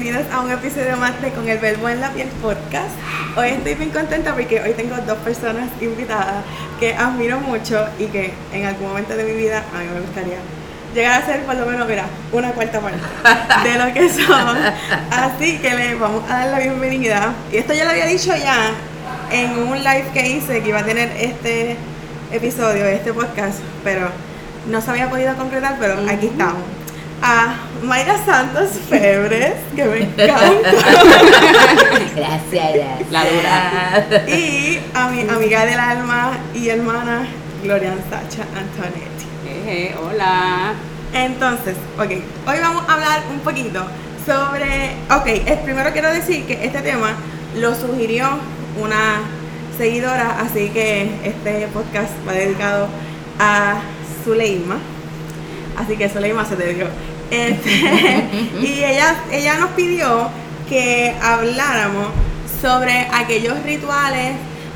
Bienvenidos a un episodio más de Con el Verbo en la Piel podcast. Hoy estoy bien contenta porque hoy tengo dos personas invitadas que admiro mucho y que en algún momento de mi vida a mí me gustaría llegar a ser por lo menos, mira, una cuarta parte de lo que son. Así que les vamos a dar la bienvenida. Y esto ya lo había dicho ya en un live que hice que iba a tener este episodio, este podcast, pero no se había podido concretar, pero aquí estamos. A Mayra Santos Febres, que me encanta. Gracias, la dura. y a mi amiga del alma y hermana Gloria Sacha Antonetti. Eje, hola. Entonces, ok, hoy vamos a hablar un poquito sobre, ok, primero quiero decir que este tema lo sugirió una seguidora, así que este podcast va dedicado a Zuleima. Así que Zuleima se te dio. Este, y ella, ella nos pidió que habláramos sobre aquellos rituales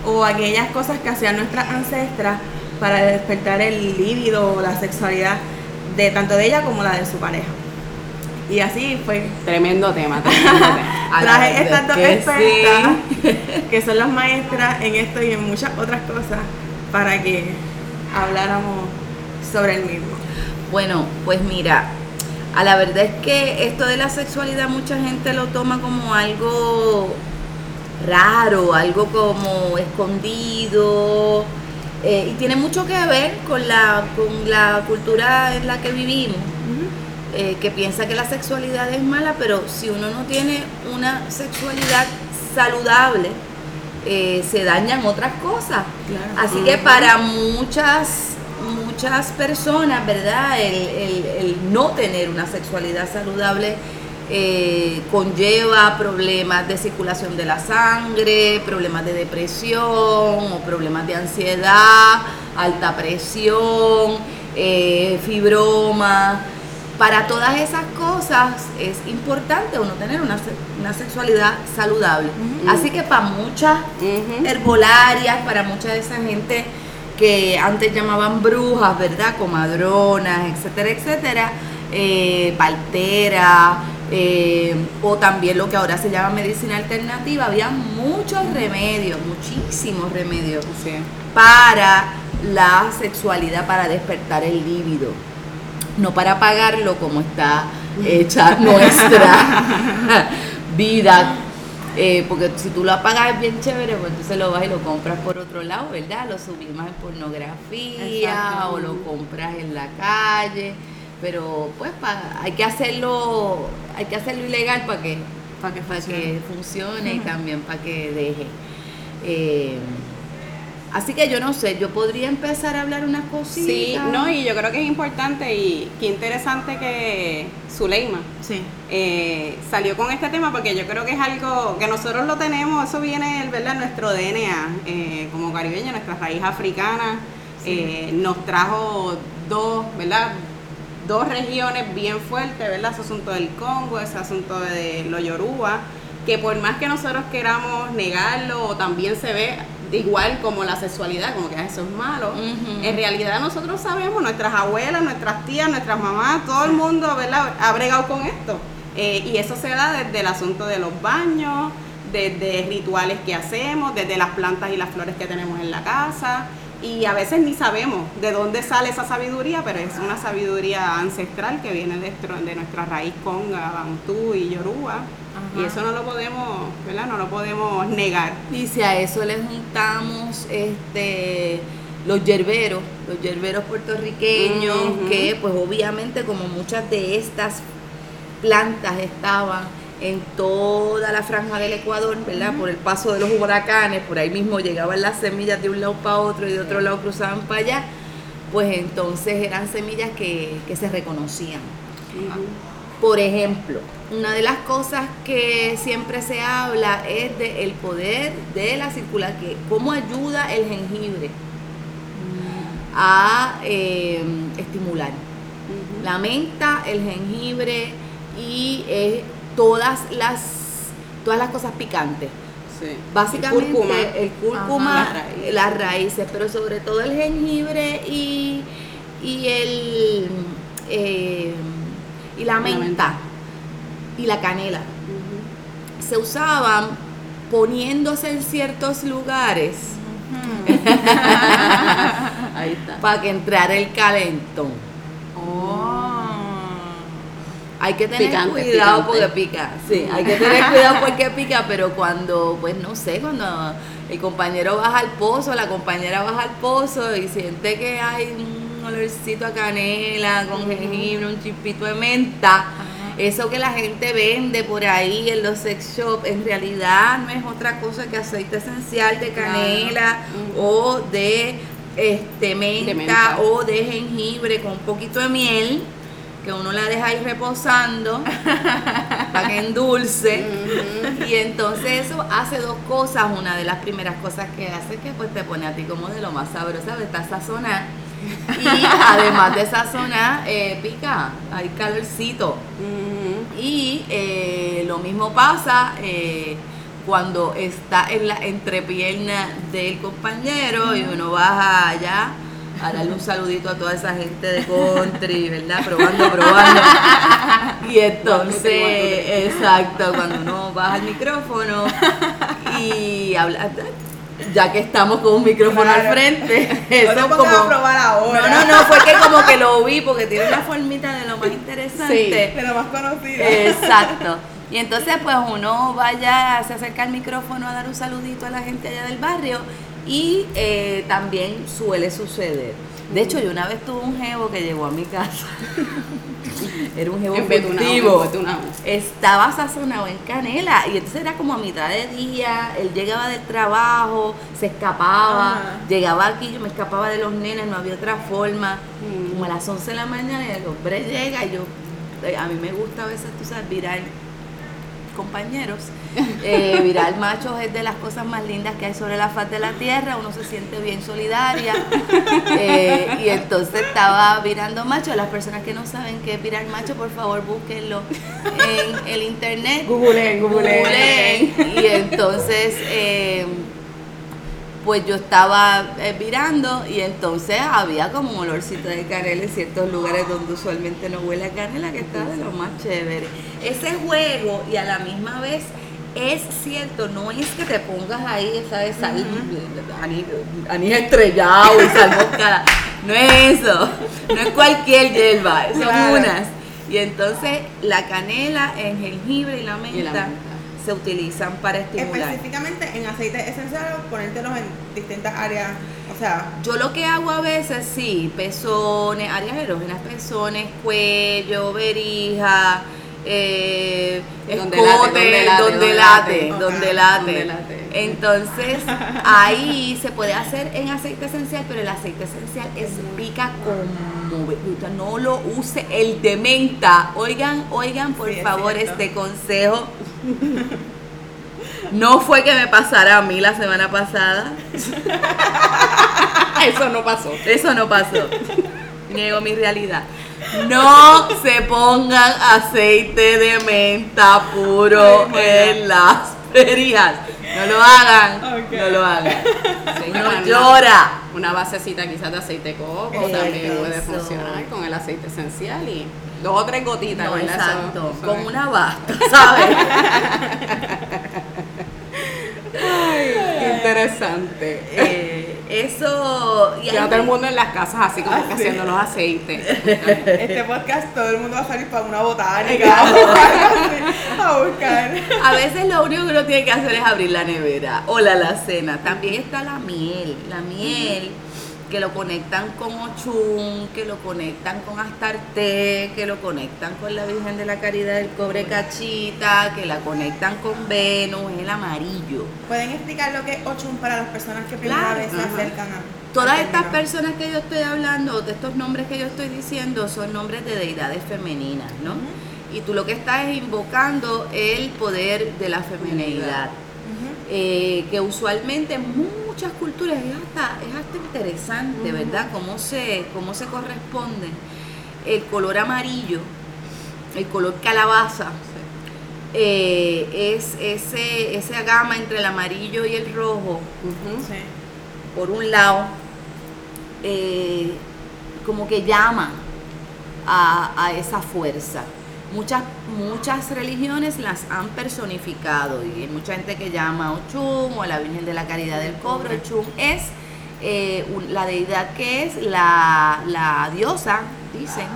o aquellas cosas que hacían nuestras ancestras para despertar el líbido o la sexualidad de tanto de ella como la de su pareja. Y así fue. Tremendo tema, tremendo tema. Traje estas dos expertas, sí. que son las maestras en esto y en muchas otras cosas, para que habláramos sobre el mismo. Bueno, pues mira, a la verdad es que esto de la sexualidad mucha gente lo toma como algo raro, algo como escondido, eh, y tiene mucho que ver con la, con la cultura en la que vivimos, eh, que piensa que la sexualidad es mala, pero si uno no tiene una sexualidad saludable, eh, se dañan otras cosas. Claro. Así que para muchas muchas personas, ¿verdad? El, el- el no tener una sexualidad saludable eh, conlleva problemas de circulación de la sangre, problemas de depresión o problemas de ansiedad, alta presión, eh, fibroma. Para todas esas cosas es importante uno tener una, una sexualidad saludable. Así que para muchas herbolarias, para mucha de esa gente que antes llamaban brujas, ¿verdad? Comadronas, etcétera, etcétera, eh, eh, o también lo que ahora se llama medicina alternativa, había muchos remedios, muchísimos remedios para la sexualidad, para despertar el líbido, no para apagarlo como está hecha nuestra vida. Eh, porque si tú lo apagas es bien chévere, pues entonces lo vas y lo compras por otro lado, ¿verdad? Lo subimos en pornografía o lo compras en la calle, pero pues pa- hay que hacerlo, hay que hacerlo ilegal para que Para que funcione. que funcione y también para que deje. Eh, así que yo no sé, yo podría empezar a hablar unas cositas. Sí, no, y yo creo que es importante y qué interesante que Zuleima Sí. eh, salió con este tema porque yo creo que es algo que nosotros lo tenemos, eso viene ¿verdad? en nuestro DNA eh, como caribeño, nuestra raíz africana, eh, nos trajo dos, ¿verdad? Dos regiones bien fuertes, ¿verdad? Ese asunto del Congo, ese asunto de los Yoruba, que por más que nosotros queramos negarlo, también se ve igual como la sexualidad, como que "Ah, eso es malo. En realidad nosotros sabemos, nuestras abuelas, nuestras tías, nuestras mamás, todo el mundo, ¿verdad? Ha bregado con esto. Eh, y eso se da desde el asunto de los baños, desde rituales que hacemos, desde las plantas y las flores que tenemos en la casa. Y a veces ni sabemos de dónde sale esa sabiduría, pero es una sabiduría ancestral que viene de, de nuestra raíz conga, bantú y yoruba. Ajá. Y eso no lo podemos, ¿verdad? No lo podemos negar. Y si a eso le juntamos este los yerberos, los yerberos puertorriqueños, que pues obviamente como muchas de estas plantas estaban en toda la franja del Ecuador, ¿verdad? Por el paso de los huracanes, por ahí mismo llegaban las semillas de un lado para otro y de otro lado cruzaban para allá, pues entonces eran semillas que, que se reconocían. Por ejemplo, una de las cosas que siempre se habla es del poder de la circulación, que cómo ayuda el jengibre a eh, estimular la menta, el jengibre y eh, todas las todas las cosas picantes. Sí. Básicamente El cúrcuma. el cúrcuma, Ajá, las raíces. las raíces, pero sobre todo el jengibre y, y el eh, y la menta, menta. Y la canela se usaban poniéndose en ciertos lugares Ahí está. para que entrara el calentón. Oh. Hay que tener Picante, cuidado picante. porque pica. Sí, hay que tener cuidado porque pica, pero cuando, pues no sé, cuando el compañero baja al pozo, la compañera baja al pozo y siente que hay un olorcito a canela con jengibre, un chispito de menta, eso que la gente vende por ahí en los sex shops, en realidad no es otra cosa que aceite esencial de canela o de este menta, menta. o de jengibre con un poquito de miel que uno la deja ahí reposando para que endulce. Y entonces eso hace dos cosas. Una de las primeras cosas que hace es que pues te pone a ti como de lo más sabrosa de esta sazona y además de sazonar eh, pica hay calorcito y eh, lo mismo pasa eh, cuando está en la entrepierna del compañero y uno baja allá a darle un saludito a toda esa gente de country, ¿verdad? Probando, probando. Y entonces, exacto, cuando uno baja el micrófono y habla, ya que estamos con un micrófono al frente, No te eso pongas como... a probar ahora. No, no, no, fue que como que lo vi porque tiene una formita de lo más interesante. De lo más conocido. Exacto. Y entonces pues uno vaya, se acerca al micrófono a dar un saludito a la gente allá del barrio y eh, también suele suceder. De hecho, yo una vez tuve un jevo que llegó a mi casa. Era un embetunado. Estaba sazonado en canela y entonces era como a mitad de día, él llegaba del trabajo, se escapaba, llegaba aquí, yo me escapaba de los nenes, no había otra forma. Mm. Como a las 11 de la mañana el hombre llega y yo, eh, a mí me gusta a veces, tú sabes, virar compañeros. Eh, virar machos es de las cosas más lindas que hay sobre la faz de la tierra, uno se siente bien solidaria. Eh, y entonces estaba virando macho. Las personas que no saben qué es virar macho, por favor búsquenlo en el internet. Googleen, googleen. Googleen. Y entonces, eh, pues yo estaba eh, virando y entonces había como un olorcito de canela en ciertos lugares donde usualmente no huele a canela, que está de lo más chévere. Ese juego y a la misma vez es cierto, no es que te pongas ahí, ¿sabes? Sal, anís, anís estrellado y sal moscada. No es eso, no es cualquier hierba, son Claro. unas. Y entonces la canela, el jengibre y la menta, Y la menta. se utilizan para estimular. Específicamente en aceites esenciales, ponértelos en distintas áreas. O sea, Yo lo que hago a veces, sí, pezones, áreas erógenas, pezones, cuello, verija, eh, Donde escote, late, donde late, donde late. Entonces, ahí se puede hacer en aceite esencial, pero el aceite esencial es pica como. No lo use el de menta. Oigan, oigan, por Sí, favor, este consejo. No fue que me pasara a mí la semana pasada. Eso no pasó. Eso no pasó. Niego mi realidad. No se pongan aceite de menta puro Ay, en las ferias. No lo hagan. No lo hagan. Sí, No llora. Una basecita quizás de aceite de coco también puede funcionar con el aceite esencial y dos o tres gotitas, exacto. eso Con una basta, ¿sabes? Qué interesante. Eh, eso. Y Ya todo el mundo en las casas así como que Ah, sí. haciendo los aceites. este podcast todo el mundo va a salir para una botánica a buscar. A veces lo único que uno tiene que hacer es abrir la nevera o la alacena. También está la miel. La miel que lo conectan con Ochun, que lo conectan con Astarte, que lo conectan con la Virgen de la Caridad del Cobre Cachita, que la conectan con Venus, el amarillo. ¿Pueden explicar lo que es Ochun para las personas que primera Claro. vez se acercan a Todas estas personas que yo estoy hablando, de estos nombres que yo estoy diciendo, son nombres de deidades femeninas, ¿no? y tú lo que estás es invocando el poder de la feminidad. Eh, que usualmente en muchas culturas es hasta, es hasta interesante, ¿verdad? Cómo se, cómo se corresponde el color amarillo, el color calabaza, eh, es ese, esa gama entre el amarillo y el rojo, por un lado, eh, como que llama a, esa fuerza. Muchas, muchas religiones las han personificado y hay mucha gente que llama a Ochum o a la Virgen de la Caridad del Cobre. Ochum es eh, la deidad que es la, la diosa, dicen,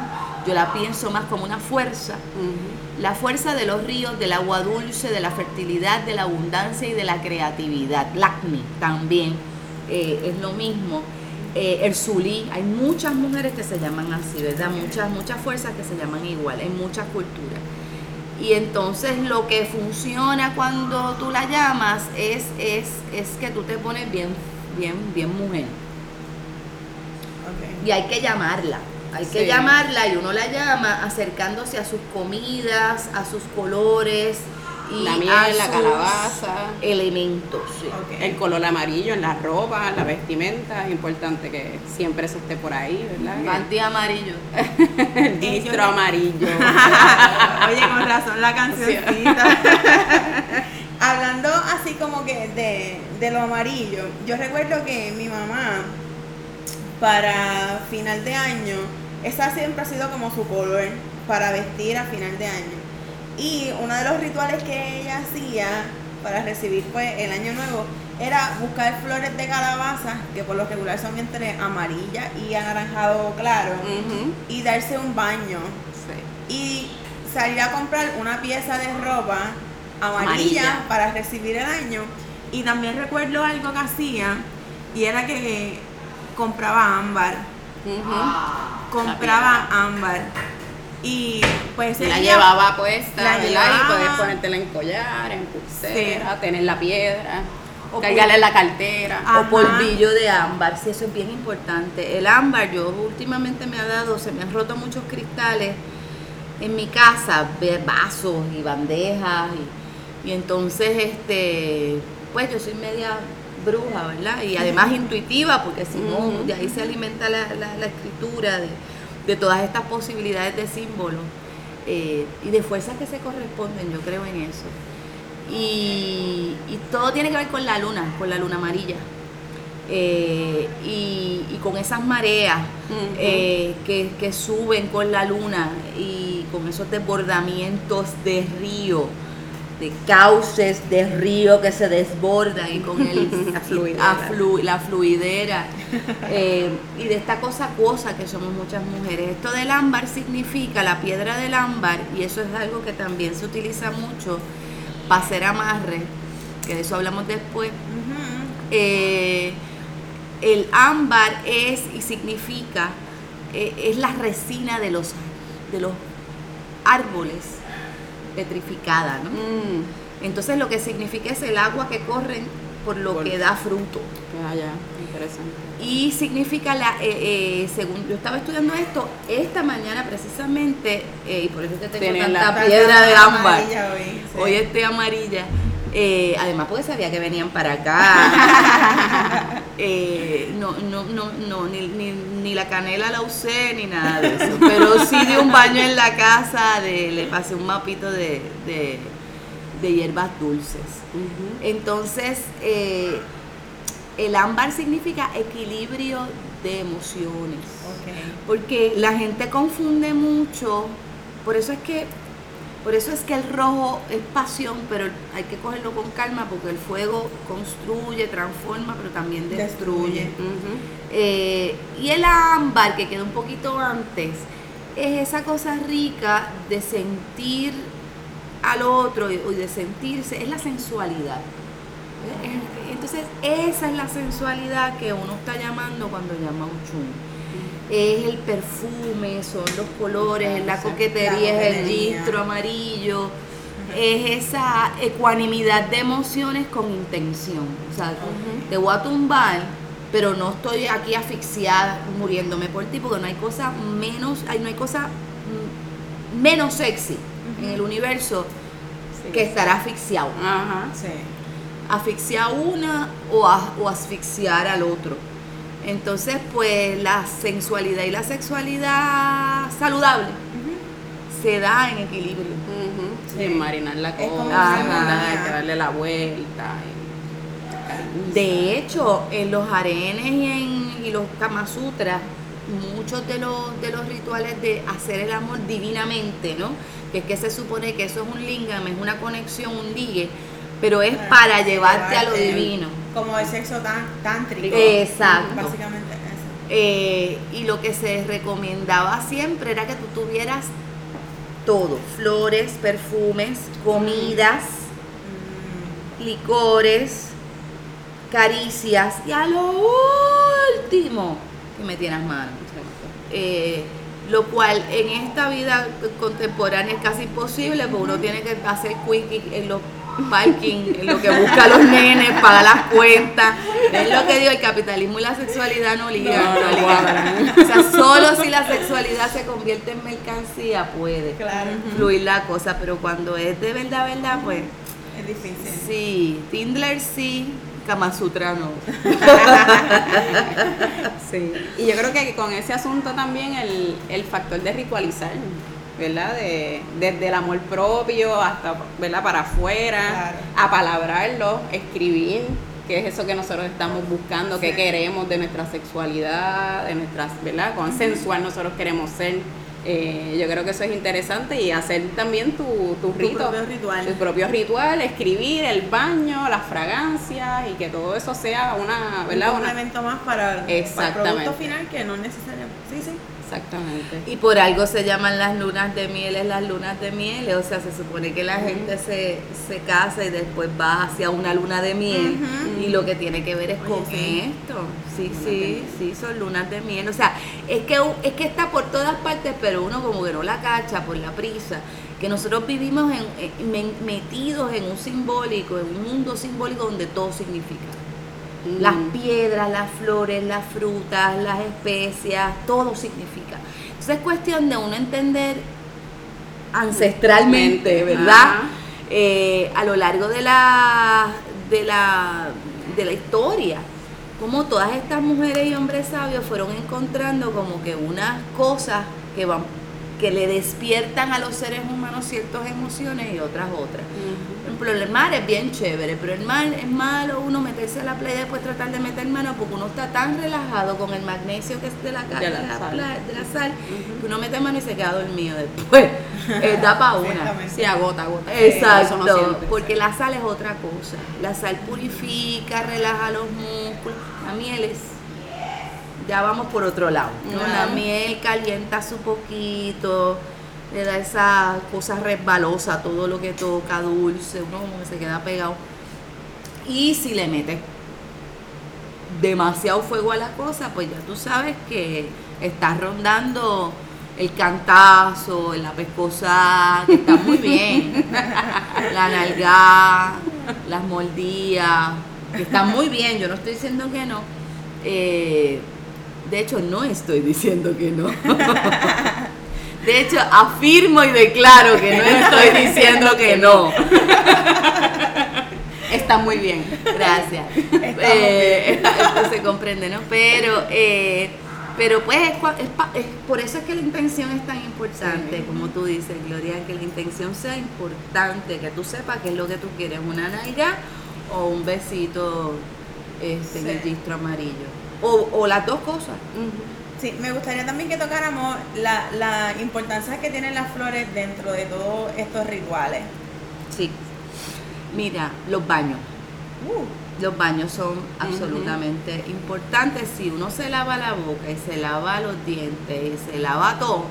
yo la pienso más como una fuerza, la fuerza de los ríos, del agua dulce, de la fertilidad, de la abundancia y de la creatividad. Lakmi también eh, es lo mismo. Eh, el Zulí, hay muchas mujeres que se llaman así, ¿verdad? Muchas, muchas fuerzas que se llaman igual en muchas culturas. Y entonces lo que funciona cuando tú la llamas es, es, es que tú te pones bien, bien, bien mujer. Y hay que llamarla. Hay que llamarla y uno la llama acercándose a sus comidas, a sus colores. Y la miel, la calabaza. Elementos. El color amarillo en la ropa, la vestimenta. Es importante que siempre eso esté por ahí, ¿verdad? Panty amarillo. el distro amarillo. Oye, con razón la cancioncita. Hablando así como que de, de lo amarillo, yo recuerdo que mi mamá para final de año, esa siempre ha sido como su color para vestir a final de año. Y uno de los rituales que ella hacía para recibir pues el año nuevo era buscar flores de calabaza, que por lo regular son entre amarilla y anaranjado claro, y darse un baño. Y salir a comprar una pieza de ropa amarilla, para recibir el año. Y también recuerdo algo que hacía, y era que compraba ámbar. Ah, compraba ámbar. Y pues la llevaba puesta, la llevaba, y podés ponértela en collar, en pulsera, tener la piedra, o cargarle en la cartera. O polvillo de ámbar, sí, eso es bien importante. El ámbar, yo últimamente me ha dado, se me han roto muchos cristales en mi casa, vasos y bandejas, y, y entonces, este, pues yo soy media bruja, ¿verdad? Y además intuitiva, porque si no, de ahí se alimenta la, escritura de, todas estas posibilidades de símbolos eh, y de fuerzas que se corresponden, yo creo en eso. Y, todo tiene que ver con la luna, con la luna amarilla. Eh, y, con esas mareas eh, que, que suben con la luna y con esos desbordamientos de río de cauces de río que se desbordan y con el, la, fluidera, eh, y de esta cosa acuosa que somos muchas mujeres. Esto del ámbar significa la piedra del ámbar y eso es algo que también se utiliza mucho para hacer amarre, que de eso hablamos después. Eh, el ámbar es y significa, eh, es la resina de los, de los árboles petrificada, ¿no? Mm. Entonces lo que significa es el agua que corre por lo que da fruto. Ah, ya, interesante. Y significa, la, eh, eh, según yo estaba estudiando esto, esta mañana precisamente, eh, y por eso te tengo tanta piedra de ámbar, hoy, estoy amarilla, además porque sabía que venían para acá, no, no, no, no ni, ni, la canela la usé ni nada de eso, pero sí di un baño en la casa, de, le pasé un mapito de, de, hierbas dulces. Entonces, eh, el ámbar significa equilibrio de emociones. Porque la gente confunde mucho, por eso es que por eso es que el rojo es pasión, pero hay que cogerlo con calma porque el fuego construye, transforma, pero también destruye. Eh, y el ámbar, que queda un poquito antes, es esa cosa rica de sentir al otro y de sentirse, es la sensualidad. Entonces, esa es la sensualidad que uno está llamando cuando llama un chum es el perfume, son los colores, la coquetería, es el registro amarillo, es esa ecuanimidad de emociones con intención. O sea, te voy a tumbar, pero no estoy aquí asfixiada, muriéndome por ti, porque no hay cosa menos, no hay cosa menos sexy en el universo Sí. que estar asfixiado. Ajá. Sí. Asfixiar una o, a- o asfixiar al otro. Entonces, pues la sensualidad y la sexualidad saludable se da en equilibrio. Sí, marinar la cosa. Hay que darle la vuelta. y. De hecho, en los arenes y, en, y los Kama Sutras, muchos de los, de los rituales de hacer el amor divinamente, ¿no? Que es que se supone que eso es un lingam, es una conexión, un ligue, pero es para llevarte a lo divino. Como el sexo tan, tántrico. Exacto. Básicamente eso. Eh, y lo que se recomendaba siempre era que tú tuvieras todo, flores, perfumes, comidas, Mm, licores, caricias y a lo último que metieras mano. Eh, lo cual en esta vida contemporánea es casi imposible porque uno tiene que hacer quickie en los parking, lo que busca a los nenes, paga las cuentas. Es lo que digo, el capitalismo y la sexualidad no ligan. No, no. O sea, solo si la sexualidad se convierte en mercancía puede Claro. fluir la cosa, pero cuando es de verdad, verdad, pues Es difícil. sí, Tindler sí, Kama Sutra no. Sí. Y yo creo que con ese asunto también el, el factor de ritualizar, ¿verdad? De, desde el amor propio hasta, ¿verdad? Para afuera, Claro. apalabrarlo, escribir, que es eso que nosotros estamos buscando, que Sí. queremos de nuestra sexualidad, de nuestras, ¿verdad? Cuán sensual nosotros queremos ser. Eh, yo creo que eso es interesante y hacer también tu, tu rito. propio ritual. Tu propio ritual, escribir, el baño, las fragancias y que todo eso sea una, ¿verdad? Un complemento más para, para el producto final que no necesariamente. Sí, sí. exactamente. Y por algo se llaman las lunas de miel, es las lunas de miel, o sea, se supone que la gente se, se casa y después va hacia una luna de miel y lo que tiene que ver es Oye, con sí. esto. Sí, sí, sí, son lunas de miel. O sea, es que, es que está por todas partes, pero uno como que no la cacha por la prisa. Que nosotros vivimos en, metidos en un simbólico, en un mundo simbólico donde todo significa. Las Mm. piedras, las flores, las frutas, las especias, todo significa. Entonces es cuestión de uno entender ancestralmente, ¿verdad? Eh, a lo largo de la, de la, de la historia, como todas estas mujeres y hombres sabios fueron encontrando como que unas cosas que van que le despiertan a los seres humanos ciertas emociones y otras otras. Por ejemplo, el mar es bien chévere, pero el mar es malo uno meterse a la playa y después tratar de meter mano porque uno está tan relajado con el magnesio que es de la, De la de la sal. de la sal, que uno mete mano y se queda dormido después. Eh, da para una. Sí, agota, agota. Exacto, no porque la sal es otra cosa. La sal purifica, relaja los músculos. La miel es, ya vamos por otro lado. ¿no? La miel calienta su poquito, le da esa cosa resbalosa, todo lo que toca, dulce, uno como que se queda pegado. Y si le metes demasiado fuego a la cosa, pues ya tú sabes que estás rondando el cantazo, la pescosa, que está muy bien. la nalga, las mordías, que están muy bien, yo no estoy diciendo que no. Eh, de hecho, no estoy diciendo que no. De hecho, afirmo y declaro que no estoy diciendo que no. Está muy bien. Gracias. Eh, esto se comprende, ¿no? Pero, eh, pero pues es, es es- por eso es que la intención es tan importante, como tú dices, Gloria, que la intención sea importante, que tú sepas qué es lo que tú quieres, una nalga o un besito este, en el Sí. gistro amarillo. O, o las dos cosas. Sí, me gustaría también que tocáramos la, la importancia que tienen las flores dentro de todos estos rituales. Sí. Mira, los baños. Uh, Los baños son absolutamente importantes. Si uno se lava la boca y se lava los dientes y se lava todo,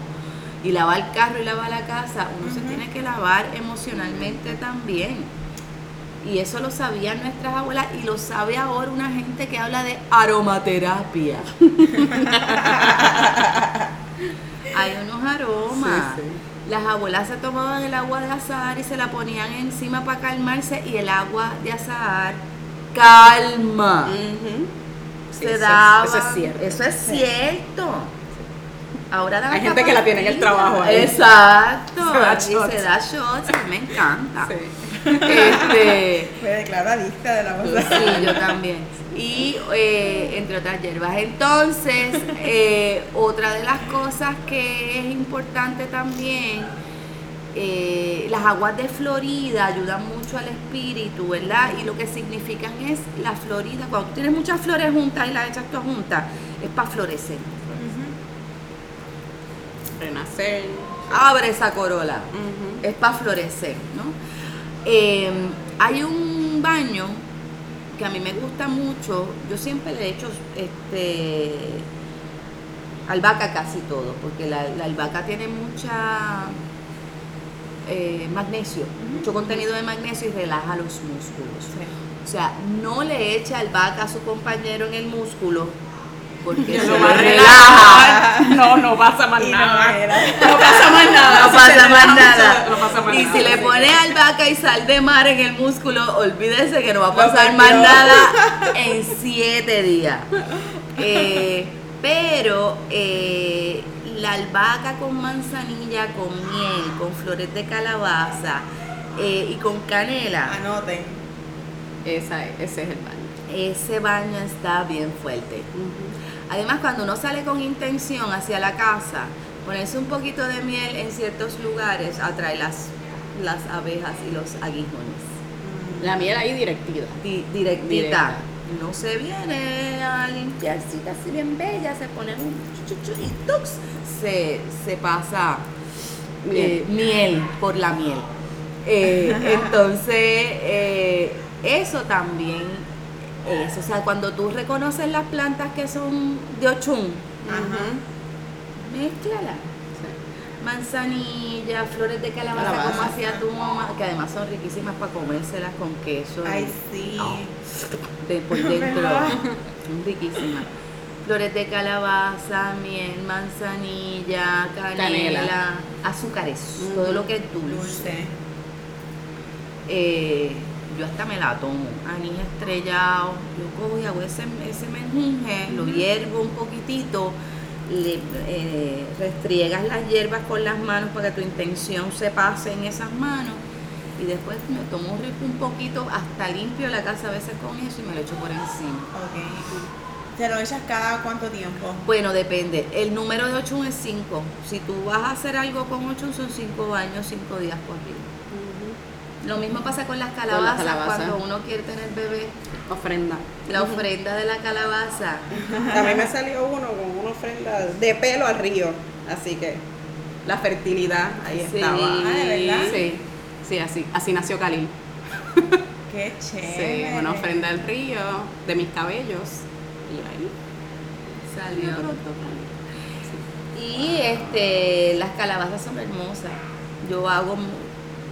y lava el carro y lava la casa, uno se tiene que lavar emocionalmente también. Y eso lo sabían nuestras abuelas y lo sabe ahora una gente que habla de aromaterapia. Hay unos aromas. Sí, Las abuelas se tomaban el agua de azahar y se la ponían encima para calmarse y el agua de azahar calma. Se eso daba. eso es cierto. Eso es cierto. Ahora Hay gente que la tiene en el trabajo ahí. Exacto. Se da y shots. se da shots, me encanta. Sí. Este, Me declaro adicta de la cosa. Sí, yo también. Y eh, entre otras hierbas. Entonces, eh, otra de las cosas que es importante también, eh, las aguas de Florida ayudan mucho al espíritu, ¿verdad? Y lo que significan es la Florida. Cuando tú tienes muchas flores juntas y las echas todas juntas, es para florecer. Renacer. Abre esa corola. Es para florecer, ¿no? Eh, hay un baño que a mí me gusta mucho, yo siempre le he hecho este albahaca casi todo, porque la, la albahaca tiene mucha eh, magnesio, mucho contenido de magnesio y relaja los músculos. O sea, no le eche albahaca a su compañero en el músculo, porque se a relaja. relajar. No, no pasa más Y no nada. No pasa más nada. No pasa más nada. mucho, No pasa más y nada. si le Así pone que- albahaca y sal de mar en el músculo, olvídese que no va a pasar más nada en siete días. Eh, pero eh, la albahaca con manzanilla, con miel, con flores de calabaza eh, y con canela, Anoten. Esa es- ese es el baño. ese baño está bien fuerte. Además, cuando uno sale con intención hacia la casa, ponerse un poquito de miel en ciertos lugares atrae las, las abejas y los aguijones. La miel ahí directita. Di- directita. Directa. No se viene a limpiarcita así bien bella, se pone un chu, chu, chu, y tux, se, se pasa eh, miel por la miel. Eh, entonces, eh, eso también es, o sea, cuando tú reconoces las plantas que son de ochun, Ajá. Mézclala. Manzanilla, flores de calabaza, Calabaza. como hacía tu mamá, que además son riquísimas para comérselas con queso. Ay, sí. Oh, de por dentro. ¿Verdad? riquísimas. Flores de calabaza, miel, manzanilla, canela, Canela. azúcares, Mm. todo lo que es dulce. Dulce. Eh, yo hasta me la tomo, anís estrellado, yo cojo y hago ese, ese menjunje, lo hiervo un poquitito, le eh, restriegas las hierbas con las manos para que tu intención se pase en esas manos y después me tomo un, rico- un poquito, hasta limpio la casa a veces con eso y me lo echo por encima. Ok. ¿Te lo echas cada cuánto tiempo? Bueno, depende. El número de 8 es 5. Si tú vas a hacer algo con 8 son 5 baños, 5 días corridos. Lo mismo pasa con las calabazas, calabaza. cuando uno quiere tener bebé. Ofrenda. La ofrenda de la calabaza. A mí me salió uno con una ofrenda de pelo al río. Así que la fertilidad ahí Sí. estaba. Ah, ¿de verdad? Sí, sí, así, así nació Khalil. Qué Sí, chévere. una ofrenda al río, de mis cabellos. Y ahí Salió. pronto. Y este, las calabazas son hermosas. Yo hago.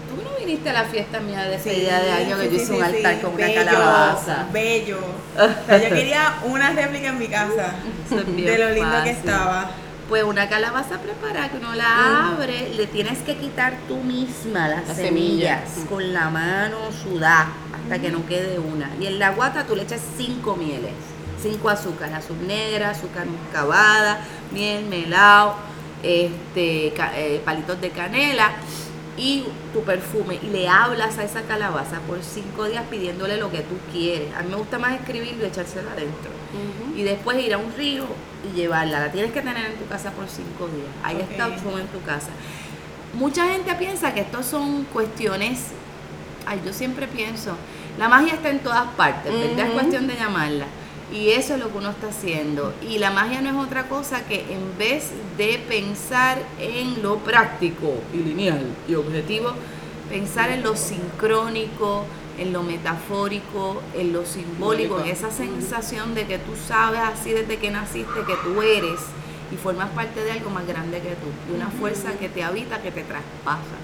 Tú no viniste a la fiesta mía de despedida de año que sí, yo sí, hice un sí, altar sí. con una calabaza. Bello. O sea, yo quería una réplica en mi casa. De lo lindo que estaba. Pues una calabaza preparada que uno la abre, le tienes que quitar tú misma las, Las semillas, semillas. con la mano sudar hasta que no quede una. Y en la guata tú le echas cinco mieles, cinco azúcares, azúcar negra, azúcar muscabada, miel, melao, este, eh, palitos de canela y tu perfume y le hablas a esa calabaza por cinco días pidiéndole lo que tú quieres. A mí me gusta más escribirlo y echárselo adentro y después ir a un río y llevarla. La tienes que tener en tu casa por cinco días. Ahí está Ochun en tu casa. Mucha gente piensa que estos son cuestiones, ay, yo siempre pienso, la magia está en todas partes, ¿verdad? Es cuestión de llamarla. Y eso es lo que uno está haciendo. Y la magia no es otra cosa que en vez de pensar en lo práctico y lineal y objetivo, pensar en lo sincrónico, en lo metafórico, en lo simbólico, en esa sensación de que tú sabes así desde que naciste que tú eres y formas parte de algo más grande que tú, de una fuerza que te habita, que te traspasa.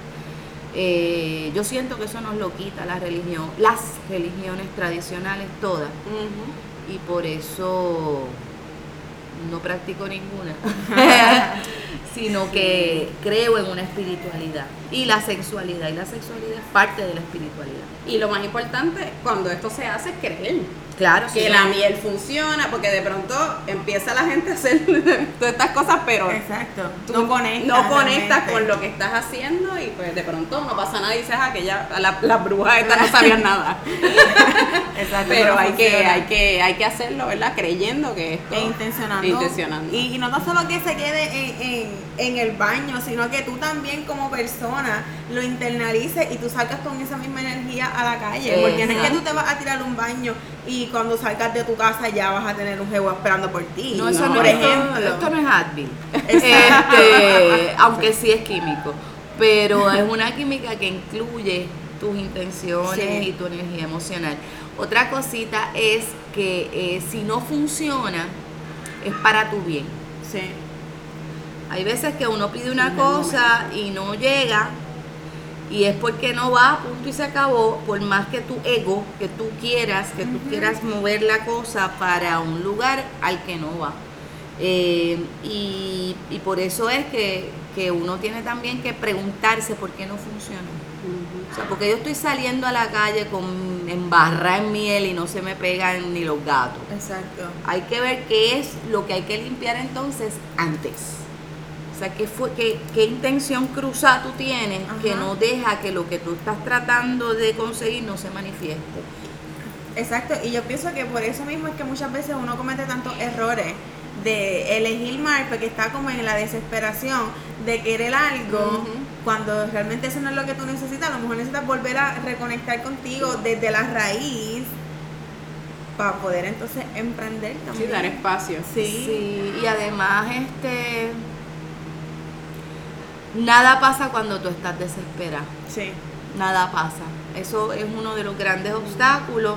Eh, yo siento que eso nos lo quita la religión, las religiones tradicionales todas, y por eso no practico ninguna, sino que creo en una espiritualidad y la sexualidad, y la sexualidad es parte de la espiritualidad. Y lo más importante cuando esto se hace es creer. Claro, que sí. la miel funciona, porque de pronto empieza la gente a hacer todas estas cosas, pero Exacto. tú no conectas. no conectas con lo que estás haciendo y pues de pronto no pasa nada y dices, ah, que ya la- las brujas estas no sabían nada. Exacto, Pero hay que, hay que, hay que hacerlo, ¿verdad? Creyendo que esto E intencionando. intencionando. Y, y no tan solo que se quede en, en- en el baño, sino que tú también como persona lo internalices y tú salgas con esa misma energía a la calle. Porque no es que tú te vas a tirar un baño y cuando salgas de tu casa ya vas a tener un jevo esperando por ti. No, eso No, por es- esto- ejemplo. Esto, no es Advil. Este, aunque sí es químico. Pero es una química que incluye tus intenciones Sí. y tu energía emocional. Otra cosita es que eh, si no funciona, es para tu bien. Sí. Hay veces que uno pide una cosa y no llega y es porque no va, punto y se acabó, por más que tu ego, que tú quieras, que tú quieras mover la cosa para un lugar al que no va. Eh, y, y por eso es que, que uno tiene también que preguntarse por qué no funciona. O sea, porque yo estoy saliendo a la calle con embarrada en miel y no se me pegan ni los gatos. Exacto. Hay que ver qué es lo que hay que limpiar entonces antes. O sea, qué, fue, qué, qué intención cruzada tú tienes que no deja que lo que tú estás tratando de conseguir no se manifieste. Exacto, y yo pienso que por eso mismo es que muchas veces uno comete tantos errores de elegir mal porque está como en la desesperación de querer algo cuando realmente eso no es lo que tú necesitas, a lo mejor necesitas volver a reconectar contigo desde la raíz para poder entonces emprender Sí, también. dar espacio. Sí. Sí, y además este nada pasa cuando tú estás desesperada. Sí. nada pasa. Eso es uno de los grandes obstáculos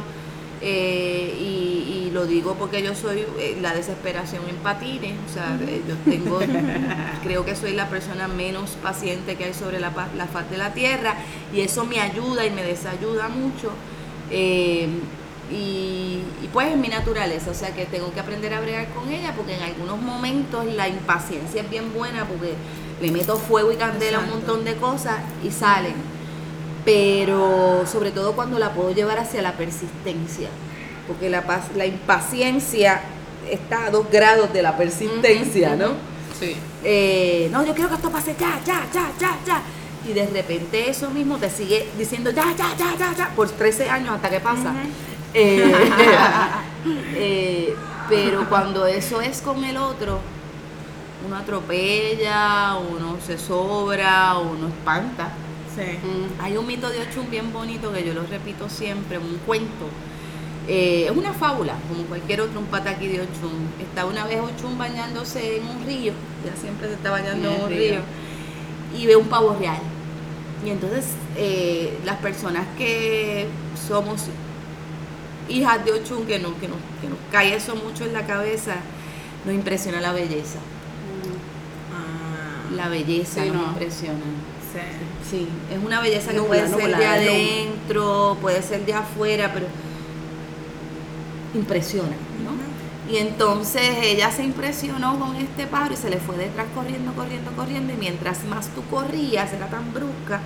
eh, y, y lo digo porque yo soy eh, la desesperación en patines, o sea, eh, yo tengo, creo que soy la persona menos paciente que hay sobre la, la faz de la tierra y eso me ayuda y me desayuda mucho. eh, y, y pues es mi naturaleza, o sea que tengo que aprender a bregar con ella porque en algunos momentos la impaciencia es bien buena porque le meto fuego y candela a un montón de cosas y salen pero sobre todo cuando la puedo llevar hacia la persistencia, porque la, la impaciencia está a dos grados de la persistencia, ¿no? Sí. Eh, no, yo quiero que esto pase ya, ya, ya, ya, ya. Y de repente eso mismo te sigue diciendo ya, ya, ya, ya, ya, por 13 años hasta que pasa. Eh, eh, pero cuando eso es con el otro, uno atropella, uno se sobra, uno espanta. Sí. Mm. Hay un mito de Ochun bien bonito que yo lo repito siempre, un cuento. Eh, es una fábula, como cualquier otro, un pataquí de Ochun. Está una vez Ochun bañándose en un río, ya siempre se está bañando en un río, y ve un pavo real. Y entonces eh, las personas que somos hijas de Ochun, que nos, que, que nos cae eso mucho en la cabeza, nos impresiona la belleza. La belleza Sí, nos no. impresiona. sí. Sí, es una belleza que puede ser de adentro, puede ser de afuera, pero impresiona, ¿no? Y entonces ella se impresionó con este pájaro y se le fue detrás corriendo, corriendo, corriendo. Y mientras más tú corrías, era tan brusca,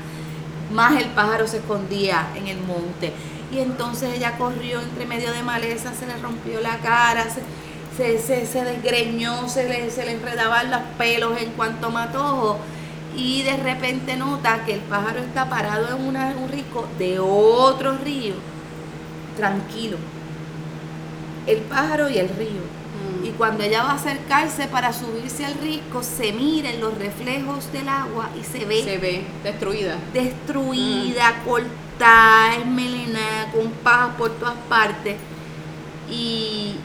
más el pájaro se escondía en el monte. Y entonces ella corrió entre medio de maleza, se le rompió la cara, se, se, se, se desgreñó, se le, se le enredaban los pelos en cuanto matojo. Y de repente nota que el pájaro está parado en una- un risco de otro río, tranquilo. El pájaro y el río. Mm. Y cuando ella va a acercarse para subirse al risco, se mira en los reflejos del agua y se ve Se ve destruida. destruida, cortada, esmelenada, con pajas por todas partes. Y,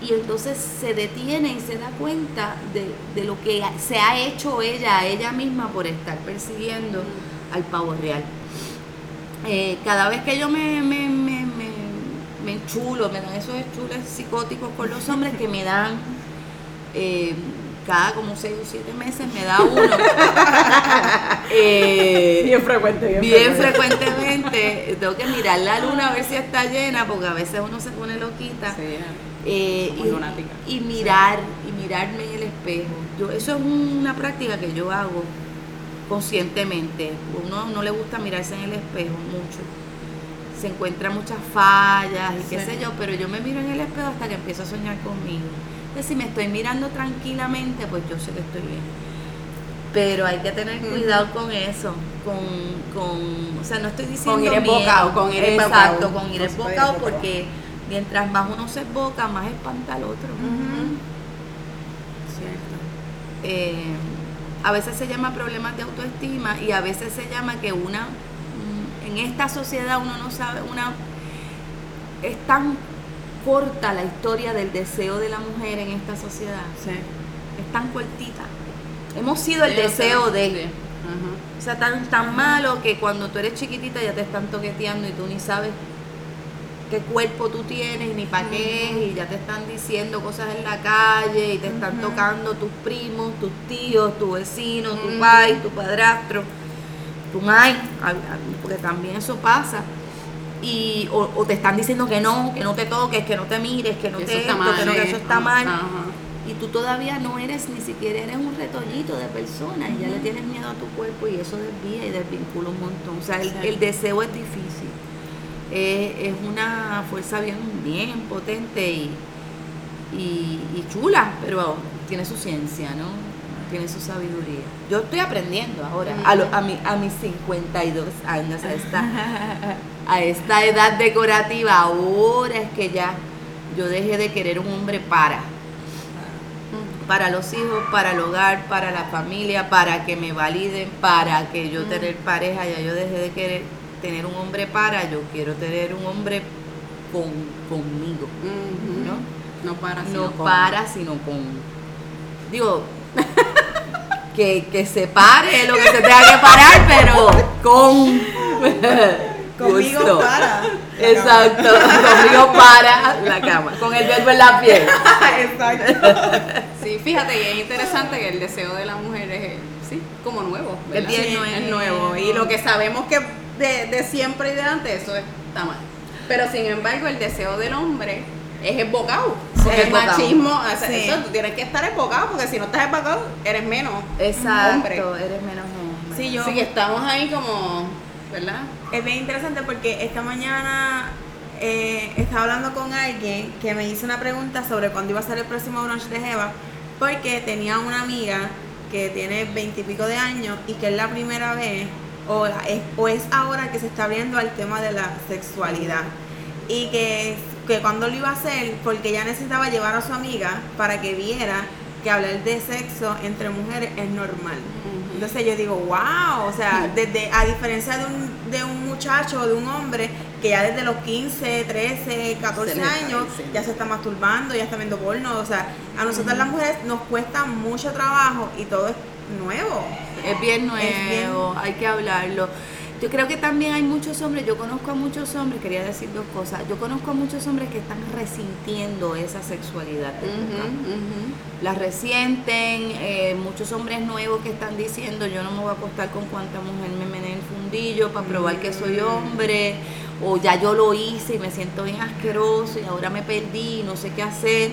y entonces se detiene y se da cuenta de, de lo que se ha hecho ella a ella misma por estar persiguiendo al pavo real. Eh, cada vez que yo me, me, me, me, me enchulo, me dan esos chules psicóticos con los hombres que me dan eh, cada como seis o siete meses me da uno. Eh, Bien frecuente, bien frecuentemente tengo que mirar la luna a ver si está llena porque a veces uno se pone loquita Sí, Eh, y, y mirar y mirarme en el espejo yo eso es una práctica que yo hago conscientemente uno no le gusta mirarse en el espejo mucho se encuentran muchas fallas y qué Sí. sé yo, pero yo me miro en el espejo hasta que empiezo a soñar conmigo. Entonces, si me estoy mirando tranquilamente, pues yo sé que estoy bien. Pero hay que tener cuidado con eso, con, con, o sea, no estoy diciendo Con ir embocado, con ir Exacto, con ir embocado. porque mientras más uno se emboca, más espanta al otro. Cierto. Eh, a veces se llama problemas de autoestima y a veces se llama que una, mm, en esta sociedad uno no sabe, una, es tan corta la historia del deseo de la mujer en esta sociedad, Sí. es tan cortita. Hemos sido el Sí, deseo sí. de... Sí. Ajá. O sea, tan, tan malo que cuando tú eres chiquitita ya te están toqueteando y tú ni sabes qué cuerpo tú tienes ni para qué y ya te están diciendo cosas en la calle y te están tocando tus primos, tus tíos, tu vecino, tu pai, tu padrastro, tu mai, porque también eso pasa. Y, o, o te están diciendo que no, que no te toques, que no te mires, que no Que te eso está esto, mal. que no, que eso está mal Ajá. y tú todavía no eres ni siquiera eres un retollito de persona y ya le tienes miedo a tu cuerpo y eso desvía y desvincula un montón. O sea, el deseo es difícil. Es una fuerza bien, bien potente y, y, y chula, pero tiene su ciencia, ¿no? Tiene su sabiduría. Yo estoy aprendiendo ahora, a, lo- a, mi, a mis 52 años, a esta, a esta edad decorativa, ahora es que ya yo dejé de querer un hombre para para los hijos, para el hogar, para la familia, para que me validen, para que yo tener pareja, ya yo dejé de querer tener un hombre para, yo quiero tener un hombre con, conmigo. ¿no? No para, No sino con- para, sino con, digo, que, que se pare lo que se tenga que parar, pero con Conmigo gusto. para. Exacto, conmigo para la cama, con el verbo en la piel. Exacto. Sí, fíjate, y es interesante que el deseo de la mujer es, sí, como nuevo. ¿verdad? bien Sí, nuevo. Es nuevo. Y lo que sabemos que de, de siempre y de antes, eso está mal. Pero sin embargo, el deseo del hombre es embocado. Porque Es el machismo, o sea, Sí. eso, tú tienes que estar embocado, porque si no estás embocado, eres menos. Exacto, Hombre. eres menos hombre. Sí, yo. Así que estamos ahí como, ¿verdad? Es bien interesante porque esta mañana eh, estaba hablando con alguien que me hizo una pregunta sobre cuándo iba a ser el próximo brunch de Jeva, porque tenía una amiga que tiene veintipico de años y que es la primera vez, o es, o es ahora que se está abriendo al tema de la sexualidad. Y que, que cuando lo iba a hacer, porque ella necesitaba llevar a su amiga para que viera que hablar de sexo entre mujeres es normal. Entonces yo digo, wow, o sea, desde, a diferencia de un, de un muchacho o de un hombre que ya desde los 15, 13, 14 Se le años ya se está masturbando, ya está viendo porno, o sea, a nosotras las mujeres nos cuesta mucho trabajo y todo es nuevo. Es bien nuevo, Es bien- hay que hablarlo. Yo creo que también hay muchos hombres, yo conozco a muchos hombres, quería decir dos cosas, yo conozco a muchos hombres que están resintiendo esa sexualidad. pecado. ujú. La resienten, eh, muchos hombres nuevos que están diciendo yo no me voy a acostar con cuanta mujer me mene el fundillo para probar que soy hombre, o ya yo lo hice y me siento bien asqueroso y ahora me perdí, no sé qué hacer,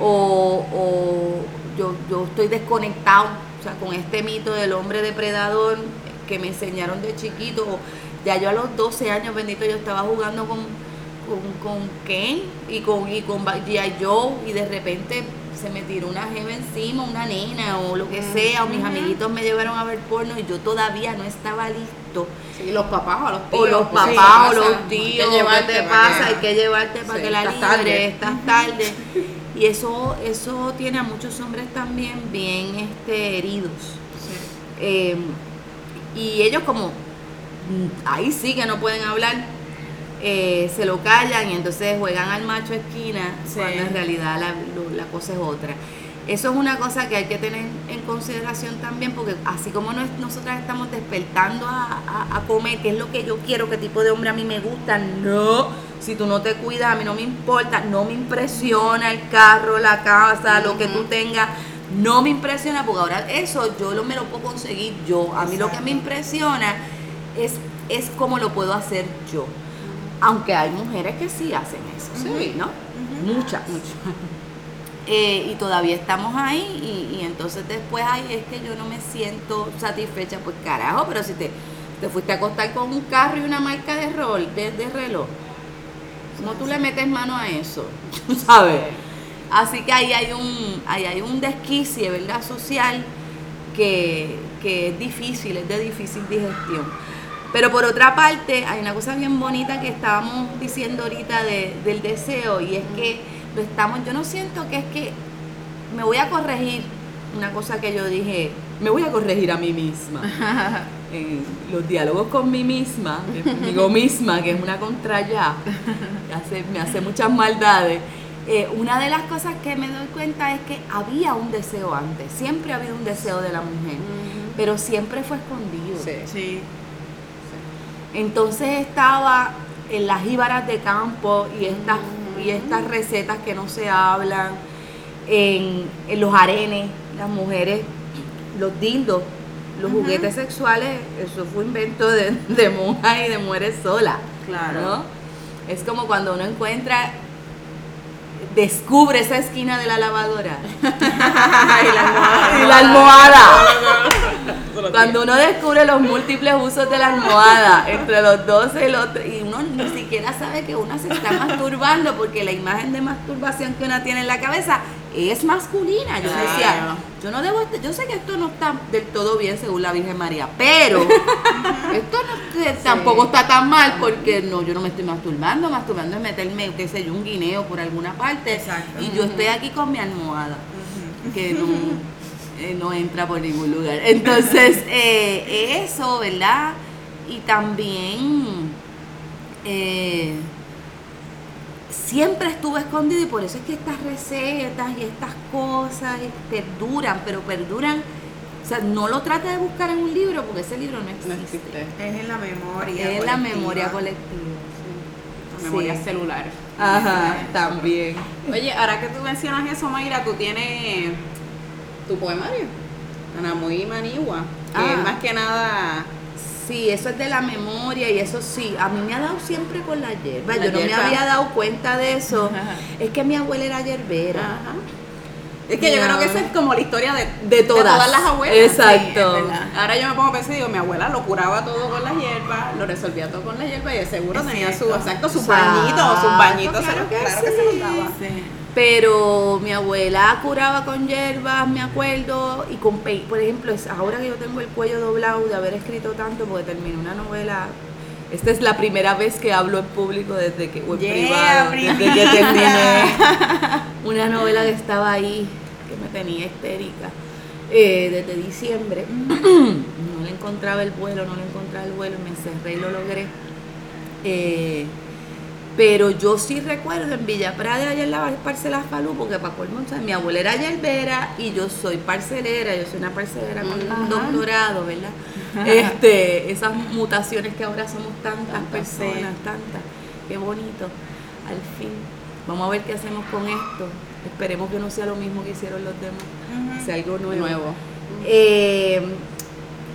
o, o yo, yo estoy desconectado, o sea, con este mito del hombre depredador que me enseñaron de chiquito, ya yo a los 12 años, bendito, yo estaba jugando con, con, con Ken y con, y con G.I. Joe y de repente se me tiró una jeva encima, una nena o lo que sea, o mis amiguitos me llevaron a ver porno y yo todavía no estaba listo. Sí, los papás o los tíos. O los pues, sí, papás o los hay que tíos, ¿qué llevarte te pasa? Hay que llevarte para Sí, que la estás libre, tarde. estás tarde. Y eso, eso tiene a muchos hombres también bien este, heridos. Eh, y ellos como, ahí sí que no pueden hablar, eh, se lo callan y entonces juegan al macho esquina Sí. cuando en realidad la, la cosa es otra. Eso es una cosa que hay que tener en consideración también porque así como nos- nosotras estamos despertando a, a- a comer, qué es lo que yo quiero, qué tipo de hombre a mí me gusta, no, si tú no te cuidas, a mí no me importa, no me impresiona el carro, la casa, lo que tú tengas, no me impresiona porque ahora eso yo lo, me lo puedo conseguir yo. A mí lo que me impresiona es, es cómo lo puedo hacer yo. Aunque hay mujeres que sí hacen eso, Sí. ¿no? Muchas, muchas. Eh, y todavía estamos ahí y, y entonces después, ay, es que yo no me siento satisfecha, pues carajo, pero si te, te fuiste a acostar con un carro y una marca de rol, de, de reloj. ¿Cómo tú le metes mano a eso? ¿Sabes? Así que ahí hay un, ahí hay un desquicie, ¿verdad? Social que, que es difícil, es de difícil digestión. Pero por otra parte, hay una cosa bien bonita que estábamos diciendo ahorita de- del deseo y es que lo estamos, yo no siento que es que me voy a corregir una cosa que yo dije, me voy a corregir a mí misma. En los diálogos con mí misma, conmigo misma, que es una contra ya, que hace- me hace muchas maldades. eh, una de las cosas que me doy cuenta es que había un deseo antes, siempre ha habido un deseo de la mujer, pero siempre fue escondido. Sí. Sí. Entonces estaba en las jíbaras de campo y estas, y estas recetas que no se hablan, en, en los arenes, las mujeres, los dildos, los juguetes sexuales, eso fue invento de, de monjas y de mujeres solas. Claro. ¿no? Es como cuando uno encuentra, descubre esa esquina de la lavadora y la almohada. y la almohada. Cuando uno descubre los múltiples usos de la almohada entre los dos y el otro, y uno ni siquiera sabe que uno se está masturbando porque la imagen de masturbación que uno tiene en la cabeza es masculina. Yo Claro. decía, yo no debo, yo sé que esto no está del todo bien según la Virgen María, pero esto no, tampoco está tan mal porque no, yo no me estoy masturbando, masturbando es meterme, qué sé yo, un guineo por alguna parte Exacto. y yo estoy aquí con mi almohada que no, eh, no entra por ningún lugar. Entonces, eh, eso, ¿verdad? Y también eh, siempre estuve escondido y por eso es que estas recetas y estas cosas perduran, pero perduran. O sea, no lo trate de buscar en un libro porque ese libro no No existe. existe. Es en la memoria. Es la colectiva. memoria colectiva. La memoria Sí. celular. Ajá, también. Oye, ahora que tú mencionas eso, Mayra, tú tienes tu poemario, Anamoy Manigua, que Ah. es más que nada Sí, eso es de la memoria y eso sí, a mí me ha dado siempre con la hierba. La Yo no me había dado cuenta de eso. Es que mi abuela era hierbera. Ajá. Es que yo creo que esa es como la historia de, De todas. las abuelas. Exacto. Sí. Ahora yo me pongo a pensar y digo, mi abuela lo curaba todo con la hierba, lo resolvía todo con la hierba y de seguro tenía su, exacto, sus bañitos, sus bañitos, claro se que claro que se los daba. Sí. Pero mi abuela curaba con hierbas, me acuerdo, y con pe- por ejemplo, es ahora que yo tengo el cuello doblado de haber escrito tanto porque terminé una novela. Esta es la primera vez que hablo en público desde que o en Yeah, privado, desde que terminé una novela que estaba ahí, que me tenía histérica, eh, desde diciembre. no le encontraba el vuelo, no le encontraba el vuelo, me encerré y lo logré. Eh, pero yo sí recuerdo en Villa Prada, allá en la parcela Falú, porque para colmo, o sea, mi abuela era yerbera y yo soy parcelera, yo soy una parcelera con un Ajá. doctorado, ¿verdad? Este, esas mutaciones que ahora somos tantas Tantas, personas, sí. tantas, qué bonito, al fin. Vamos a ver qué hacemos con esto. Esperemos que no sea lo mismo que hicieron los demás, sea algo nuevo. Nuevo. Eh,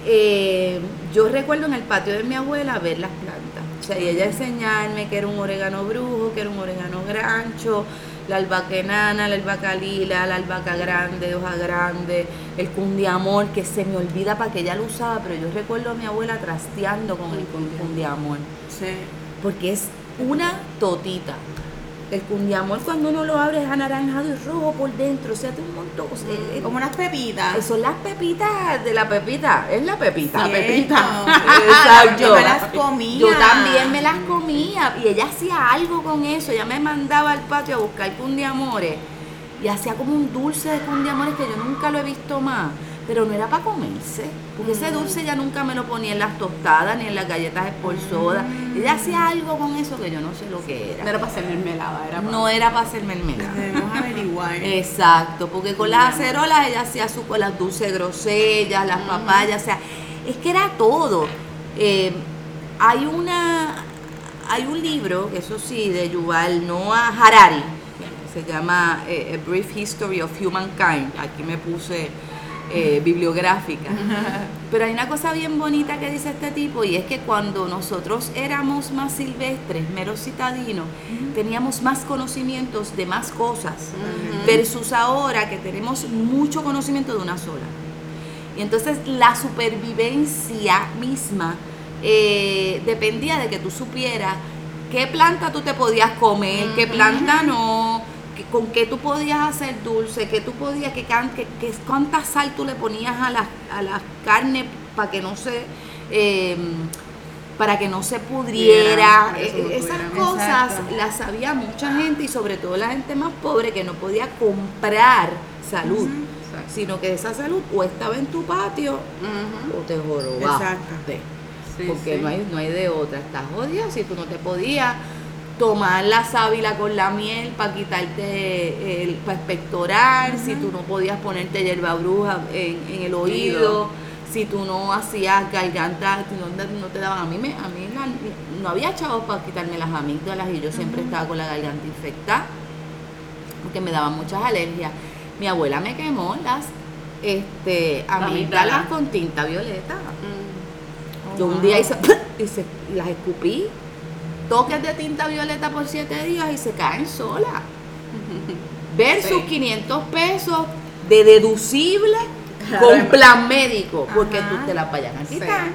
eh, yo recuerdo en el patio de mi abuela ver las plantas. O sea, y ella enseñarme que era un orégano brujo, que era un orégano grancho, la albahaca enana, la albahaca lila, la albahaca grande, de hoja grande, el cundiamor, que se me olvida para que ella lo usaba, pero yo recuerdo a mi abuela trasteando con el cundiamor, Sí. porque es una totita. El cundiamor cuando uno lo abre es anaranjado y rojo por dentro, o sea, tiene un montón. o sea, es- Como unas pepitas. eh, son las pepitas de la pepita, es la pepita. La pepita. Exacto. Yo me las comía. Yo también me las comía y ella hacía algo con eso. Ella me mandaba al patio a buscar cundiamores y hacía como un dulce de cundiamores que yo nunca lo he visto más. Pero no era para comerse, porque ese dulce ya nunca me lo ponía en las tostadas ni en las galletas por soda. Ella hacía algo con eso que yo no sé lo que No era. era para hacer mermelada, era para... No era para hacer mermelada. Debemos averiguar. Exacto, porque con las acerolas ella hacía su con las dulces grosellas, las papayas, o sea, es que era todo. Eh, hay una, hay un libro, eso sí, de Yuval Noah Harari, se llama eh, A Brief History of Humankind. Aquí me puse eh, bibliográfica. Pero hay una cosa bien bonita que dice este tipo y es que cuando nosotros éramos más silvestres, meros citadinos, teníamos más conocimientos de más cosas versus ahora que tenemos mucho conocimiento de una sola. Y entonces la supervivencia misma eh, dependía de que tú supieras qué planta tú te podías comer, qué planta no, que- con qué tú podías hacer dulce, qué tú podías, qué, can- qué- qué- cuánta sal tú le ponías a las a las carnes para que no se eh, para que no se pudriera. Que Eh, Esas cosas Exacto. las sabía mucha gente y sobre todo la gente más pobre que no podía comprar salud, sino que esa salud o estaba en tu patio o te jorobaste. Exacto. Sí, porque sí. No, hay, no hay de otra. Estás jodido si tú no te podías tomar la sábila con la miel para quitarte el, para expectorar, si tú no podías ponerte hierba bruja en, en el oído, si tú no hacías garganta, no, no te daban a mí, me, a mí la- no había chavos para quitarme las amígdalas y yo siempre estaba con la garganta infectada porque me daban muchas alergias. Mi abuela me quemó las este, La amígdalas amígdala. con tinta violeta. Mm. Yo un día hice y las escupí. Toques de tinta violeta por siete días y se caen solas. Versus Sí. 500 pesos de deducible con plan médico, porque Ajá. tú te las vayan a Sí. quitar.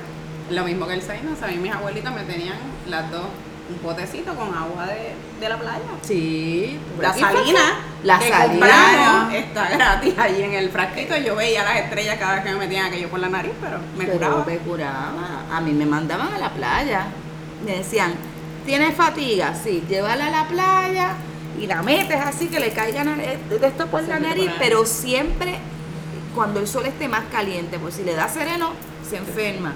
Lo mismo que el Zaino, a mí mis abuelitas me tenían las dos un potecito con agua de, de la playa. Sí. La salina, La que salina. está gratis ahí en el frasquito. Yo veía las estrellas cada vez que me metían aquello por la nariz, pero me Pero curaba. me curaba. A mí me mandaban a la playa. Me decían, ¿tienes fatiga? Sí, llévala a la playa y la metes así que le caigan de esto por la nariz, pero siempre cuando el sol esté más caliente, pues si le da sereno, se enferma.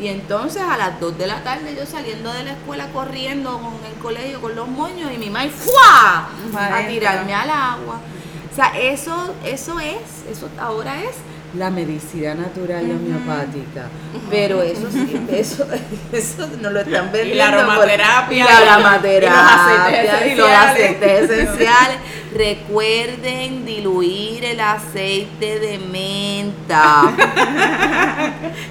Y entonces a las 2 de la tarde yo saliendo de la escuela corriendo con el colegio con los moños y mi madre ¡fua! a tirarme al agua. O sea, eso, eso es, eso ahora es la medicina natural y homeopática. Pero eso sí, eso, eso no lo están vendiendo. Y la por- aromaterapia, y la aromaterapia, y los aceites y los esenciales. aceites esenciales. Recuerden diluir el aceite de menta.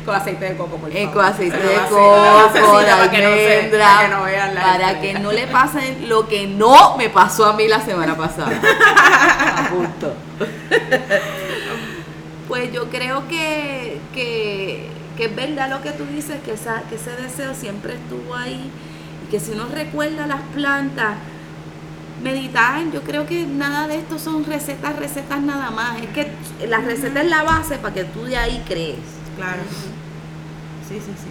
Con aceite de coco, por favor. Eh, con aceite Pero de coco, así, de para que no se- almendra, para que no vean la para que no le pase lo que no me pasó a mí la semana pasada. A punto. Pues yo creo que, que, que es verdad lo que tú dices, que, esa, que ese deseo siempre estuvo ahí y que si uno recuerda las plantas, meditar, yo creo que nada de esto son recetas, recetas nada más. Es que la receta es la base para que tú de ahí crees. Claro. Sí, sí, sí.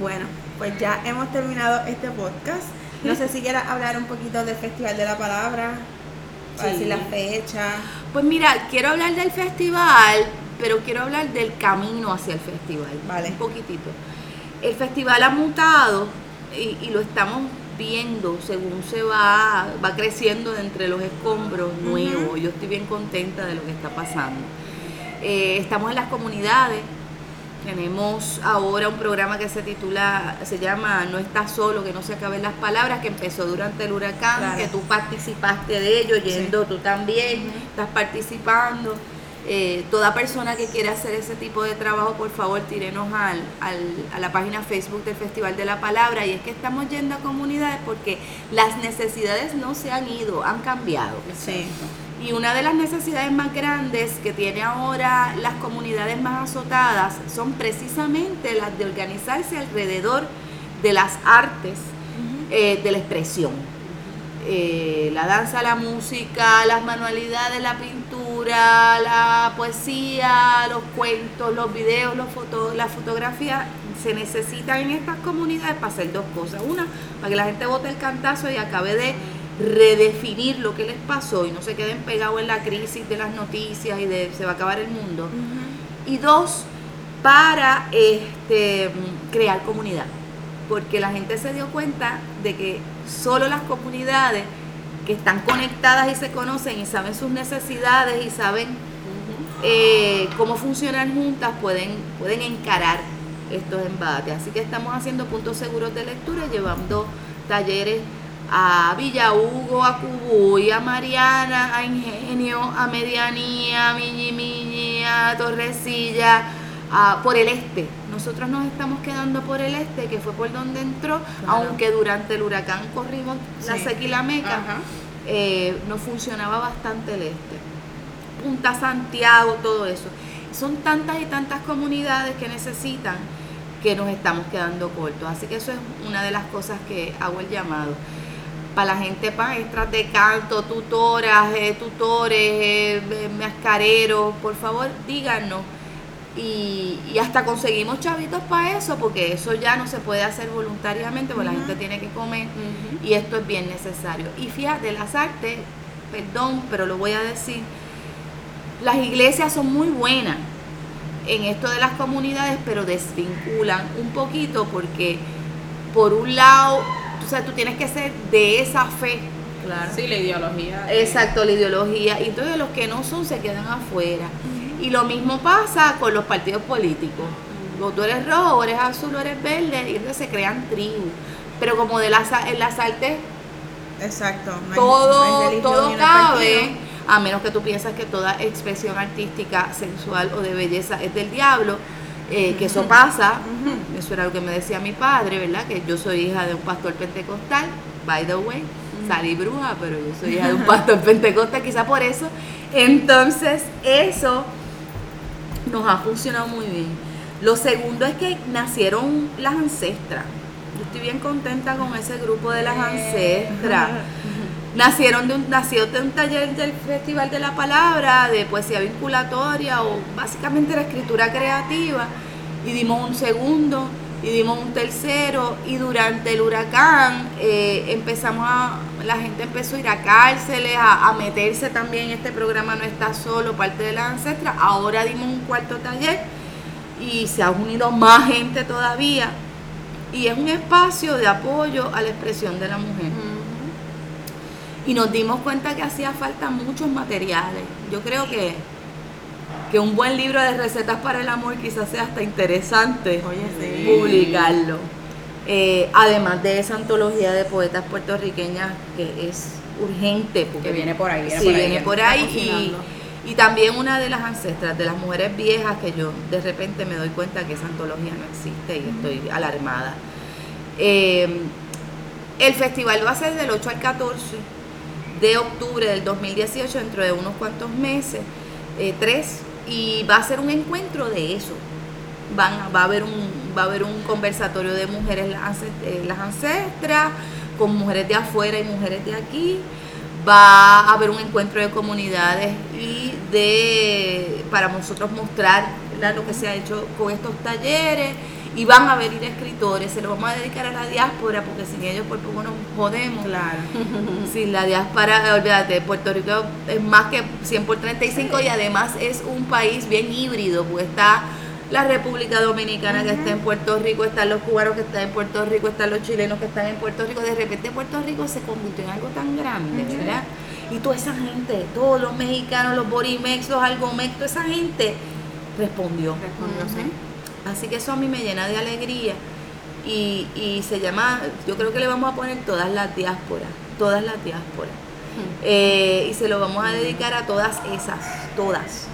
Bueno, pues ya hemos terminado este podcast. No sé si quieras hablar un poquito del Festival de la Palabra, para Sí. decir la fecha. Pues mira, quiero hablar del festival, pero quiero hablar del camino hacia el festival. Vale. Un poquitito. El festival ha mutado y, y lo estamos viendo según se va, va creciendo de entre los escombros nuevos. Yo estoy bien contenta de lo que está pasando. Eh, estamos en las comunidades. Tenemos ahora un programa que se titula, se llama No estás solo, que no se acaben las palabras, que empezó durante el huracán, Claro. que tú participaste de ello, yendo tú también, estás participando. Eh, toda persona que quiera hacer ese tipo de trabajo, por favor, tírenos al, al- a la página Facebook del Festival de la Palabra. Y es que estamos yendo a comunidades porque las necesidades no se han ido, han cambiado. Sí. Y una de las necesidades más grandes que tiene ahora las comunidades más azotadas son precisamente las de organizarse alrededor de las artes eh, de la expresión. Eh, la danza, la música, las manualidades, la pintura, la poesía, los cuentos, los videos, los fotos, la fotografía, se necesitan en estas comunidades para hacer dos cosas. Una, para que la gente vote el cantazo y acabe de redefinir lo que les pasó y no se queden pegados en la crisis de las noticias y de se va a acabar el mundo. Y dos, para este, crear comunidad. Porque la gente se dio cuenta de que solo las comunidades que están conectadas y se conocen y saben sus necesidades y saben eh, cómo funcionan juntas pueden, pueden encarar estos embates. Así que estamos haciendo puntos seguros de lectura, llevando talleres a Villa Hugo, a Cubuy, a Mariana, a Ingenio, a Medianía, a Miñi Miñi, a Torrecilla, a- por el este. Nosotros nos estamos quedando por el este, que fue por donde entró, Claro. aunque durante el huracán corrimos la Sí. seca y la meca, Ajá. eh, nos funcionaba bastante el este. Punta Santiago, todo eso. Son tantas y tantas comunidades que necesitan que nos estamos quedando cortos. Así que eso es una de las cosas que hago el llamado. Para la gente maestras de canto, tutoras, eh, tutores, eh, eh, mascareros, por favor díganos. Y, y hasta conseguimos chavitos para eso, porque eso ya no se puede hacer voluntariamente, porque la gente tiene que comer y esto es bien necesario. Y fíjate, las artes, perdón, pero lo voy a decir, las iglesias son muy buenas en esto de las comunidades, pero desvinculan un poquito porque por un lado, o sea, tú tienes que ser de esa fe. Claro. Sí, la ideología. Exacto, la ideología. Y entonces los que no son se quedan afuera. Y lo mismo pasa con los partidos políticos. O tú eres rojo, o eres azul, o eres verde, y entonces se crean tribus. Pero como de las, en las artes Exacto. no hay- todo, hay todo cabe, a menos que tú piensas que toda expresión artística, sensual o de belleza es del diablo, eh, que eso pasa, eso era lo que me decía mi padre, ¿verdad? Que yo soy hija de un pastor pentecostal, by the way, salí bruja, pero yo soy hija de un pastor pentecostal, quizá por eso. Entonces, eso nos ha funcionado muy bien. Lo segundo es que nacieron las ancestras. Yo estoy bien contenta con ese grupo de las ancestras. Nacieron de un, nació de un taller del Festival de la Palabra, de poesía vinculatoria o básicamente la escritura creativa. Y dimos un segundo, y dimos un tercero, y durante el huracán eh, empezamos a, la gente empezó a ir a cárceles, a, a meterse también en este programa No está solo, parte de las ancestras. Ahora dimos un cuarto taller y se ha unido más gente todavía. Y es un espacio de apoyo a la expresión de la mujer. Y nos dimos cuenta que hacía falta muchos materiales. Yo creo que, que un buen libro de recetas para el amor quizás sea hasta interesante Oye, sí. publicarlo. Eh, además de esa antología de poetas puertorriqueñas que es urgente. Porque Que viene por ahí, viene sí, por ahí, viene por ahí. Y, y también una de las ancestras, de las mujeres viejas, que yo de repente me doy cuenta que esa antología no existe y estoy alarmada. Eh, el festival va a ser del 8 al 14 de octubre del 2018, dentro de unos cuantos meses, eh, tres, y va a ser un encuentro de eso. Van, va, a haber un, va a haber un conversatorio de mujeres eh, las ancestras, con mujeres de afuera y mujeres de aquí. Va a haber un encuentro de comunidades y de para nosotros mostrar lo que se ha hecho con estos talleres y van a venir escritores, se lo vamos a dedicar a la diáspora porque sin ellos por poco nos jodemos. Claro. Sí, la diáspora, olvídate, Puerto Rico es más que 100 por 35 y además es un país bien híbrido, porque está la República Dominicana que está en Puerto Rico, están los cubanos que están en Puerto Rico, están los chilenos que están en Puerto Rico, de repente Puerto Rico se convirtió en algo tan grande, ¿verdad? Y toda esa gente, todos los mexicanos, los borimex, los algomex, toda esa gente respondió. Respondió, sí. Así que eso a mí me llena de alegría. Y, y se llama, yo creo que le vamos a poner todas las diásporas, todas las diásporas. Eh, y se lo vamos a dedicar a todas esas, todas.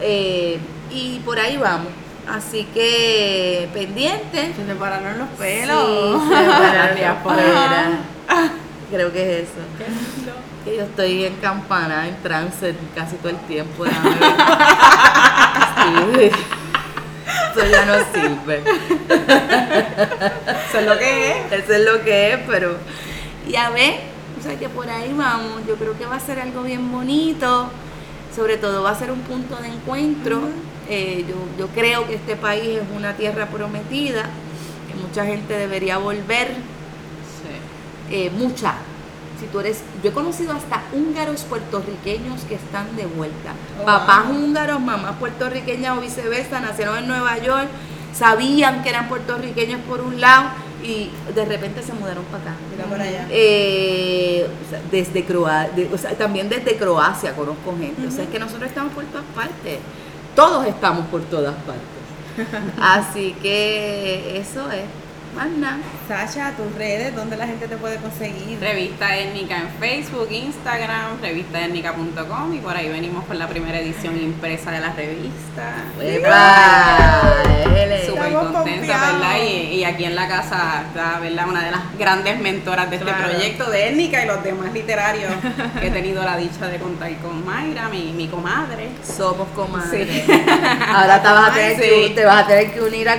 Eh, y por ahí vamos. Así que pendiente. Se separaron los Sí, pelos. se pararon La las diáspora. peras. Creo que es eso. Que yo estoy en campana, en trance casi todo el tiempo. Eso ya no sirve. Eso es lo que es. Eso es lo que es, pero. Y a ver, o sea que por ahí vamos. Yo creo que va a ser algo bien bonito. Sobre todo va a ser un punto de encuentro. Eh, yo, yo creo que este país es una tierra prometida, que mucha gente debería volver. Sí. eh, mucha. Si tú eres, yo he conocido hasta húngaros puertorriqueños que están de vuelta. Oh, Papás wow. húngaros, mamás puertorriqueñas o viceversa, nacieron en Nueva York, sabían que eran puertorriqueños por un lado y de repente se mudaron para acá. Mira por allá. Eh, o sea, desde Croacia, o sea, también desde Croacia conozco gente. O sea, es que nosotros estamos por todas partes. Todos estamos por todas partes. Así que eso es. Más nada. Sasha, tus redes, ¿dónde la gente te puede conseguir? Revista Étnica en Facebook, Instagram, revistaétnica.com y por ahí venimos con la primera edición impresa de la revista. ¡Epa! Ele. Súper contenta. ¿verdad? Y, y aquí en la casa está, ¿verdad? Una de las grandes mentoras de este Claro. proyecto de étnica y los demás literarios que he tenido la dicha de contar con Mayra, mi, mi comadre. Somos comadres. Sí. Ahora te vas, a tener Ay, que, sí. te vas a tener que unir a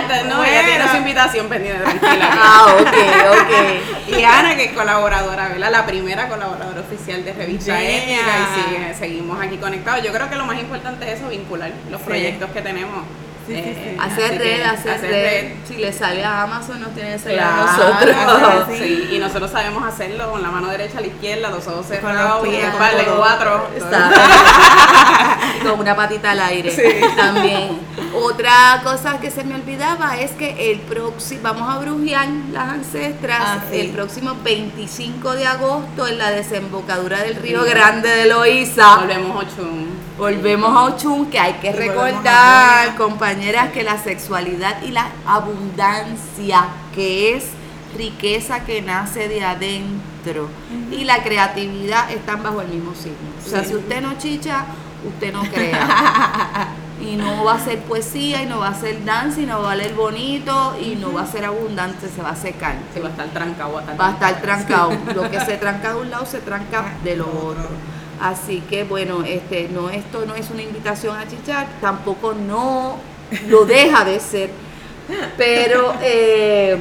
está- no, ella tiene invitación pendiente, tranquila. Ah, ok, ok. Y Ana, que es colaboradora, ¿verdad? La primera colaboradora oficial de Revista Yeah. Étnica y sigue- seguimos aquí conectados. Yo creo que lo más importante es eso, vincular los Sí. proyectos que tenemos. Sí, sí, sí. Eh, Hacer así red, que hacer, red. Si le sale a Amazon, nos tiene que salir a Claro, nosotros. sí. sí. y nosotros sabemos hacerlo con la mano derecha a la izquierda, los ojos cerrados, con par de todo. cuatro. Está. Con una patita al aire también. Otra cosa que se me olvidaba es que el próximo, vamos a brujear las ancestras, Ah, sí. el próximo 25 de agosto en la desembocadura del Río Grande de Loíza. Volvemos Ochun. Volvemos a Ochun, que hay que recordar, compañeras, que la sexualidad y la abundancia, que es riqueza que nace de adentro, y la creatividad están bajo el mismo signo. O sea, Sí. si usted no chicha, usted no crea. Y no va a ser poesía, y no va a ser danza, y no va a leer bonito, y no va a ser abundante, se va a secar. Sí, va a estar trancado. Va a estar, Va a estar trancado. Lo que se tranca de un lado se tranca de lo otro. Así que bueno, este no esto no es una invitación a chichar, tampoco no lo deja de ser. Pero eh,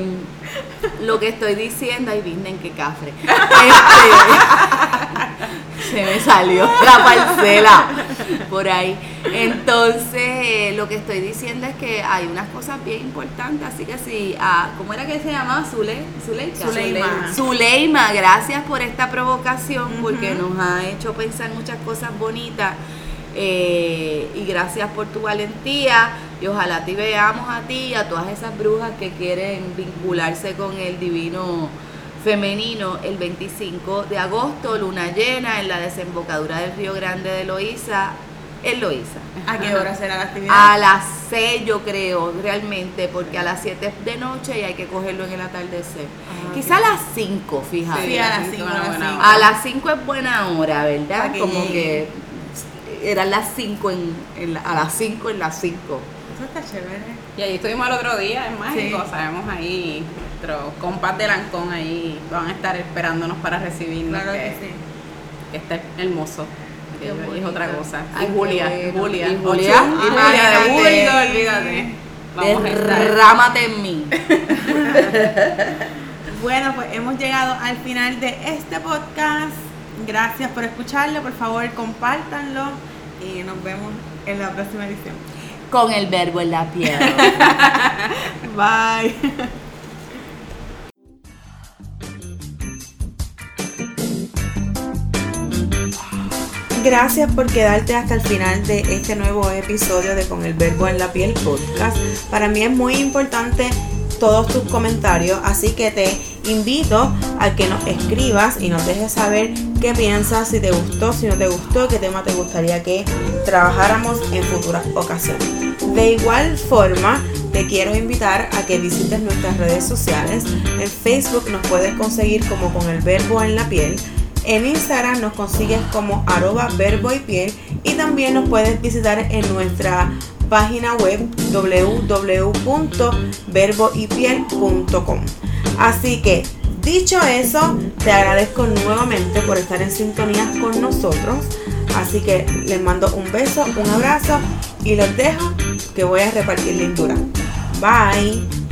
lo que estoy diciendo, ay, vinden que cafre. Este, se me salió la parcela por ahí. Entonces, eh, lo que estoy diciendo es que hay unas cosas bien importantes. Así que si, ah, ¿cómo era que se llamaba? Zule, Zuleika. Zuleima. Zuleima, gracias por esta provocación porque nos ha hecho pensar muchas cosas bonitas. Eh, y gracias por tu valentía y ojalá te veamos a ti y a todas esas brujas que quieren vincularse con el divino femenino el 25 de agosto, luna llena en la desembocadura del Río Grande de Loíza, en Loíza. ¿A qué hora será la actividad? A las 6 yo creo, realmente, porque a las 7 de noche y hay que cogerlo en el atardecer. Ah, Quizá a las 5, fíjate. Sí, a las Sí, cinco, una a las buena cinco. hora. A las 5 es buena hora, ¿verdad? Como que eran las 5 en, en la- a las 5 en las 5. Eso está chévere. Y ahí estuvimos el otro día en Mágico, Sí. sabemos ahí, nuestros compas de Lancón ahí van a estar esperándonos para recibirnos, Claro que, que sí. que está hermoso. Qué Y es otra cosa. Ay, y Julia, bueno. Julia, Y Julia. Y Julia de. Bulldog, olvídate. Vamos a. Derrámate en mí. Bueno, pues hemos llegado al final de este podcast. Gracias por escucharlo. Por favor, compártanlo y nos vemos en la próxima edición. Con el verbo en la piel. Bye. Gracias por quedarte hasta el final de este nuevo episodio de Con el Verbo en la Piel podcast. Para mí es muy importante todos tus comentarios, así que te invito a que nos escribas y nos dejes saber qué piensas, si te gustó, si no te gustó, qué tema te gustaría que trabajáramos en futuras ocasiones. De igual forma, te quiero invitar a que visites nuestras redes sociales. En Facebook nos puedes conseguir como con el verbo en la piel. En Instagram nos consigues como arroba verbo y piel y también nos puedes visitar en nuestra página web www.verboypiel.com. Así que, dicho eso, te agradezco nuevamente por estar en sintonía con nosotros. Así que les mando un beso, un abrazo y los dejo que voy a repartir lindura. Bye.